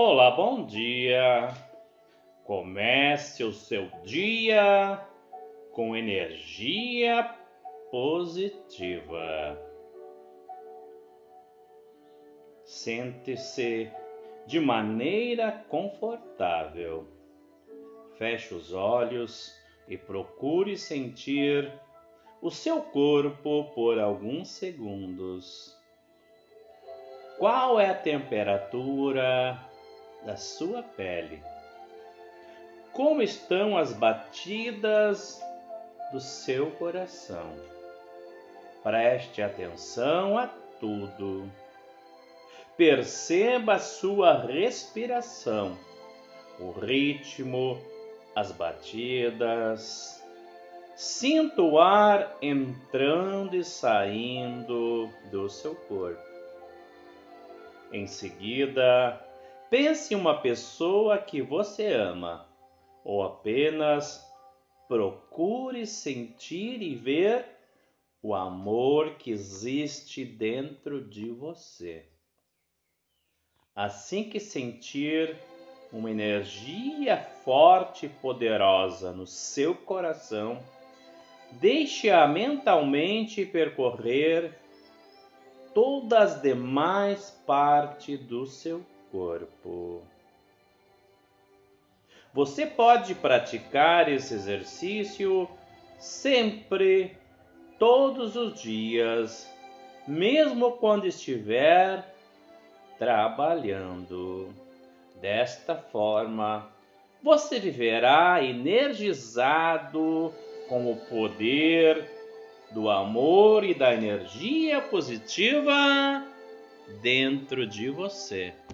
Olá, bom dia. Comece o seu dia com energia positiva. Sente-se de maneira confortável. Feche os olhos e procure sentir o seu corpo por alguns segundos. Qual é a temperatura da sua pele? Como estão as batidas do seu coração? Preste atenção a tudo. Perceba a sua respiração, o ritmo, as batidas, Sinta o ar entrando e saindo do seu corpo. Em seguida, pense em uma pessoa que você ama, ou apenas procure sentir e ver o amor que existe dentro de você. Assim que sentir uma energia forte e poderosa no seu coração, Deixe-a mentalmente percorrer todas as demais partes do seu corpo. Você pode praticar esse exercício sempre, todos os dias, mesmo quando estiver trabalhando. Desta forma, você viverá energizado com o poder do amor e da energia positiva dentro de você.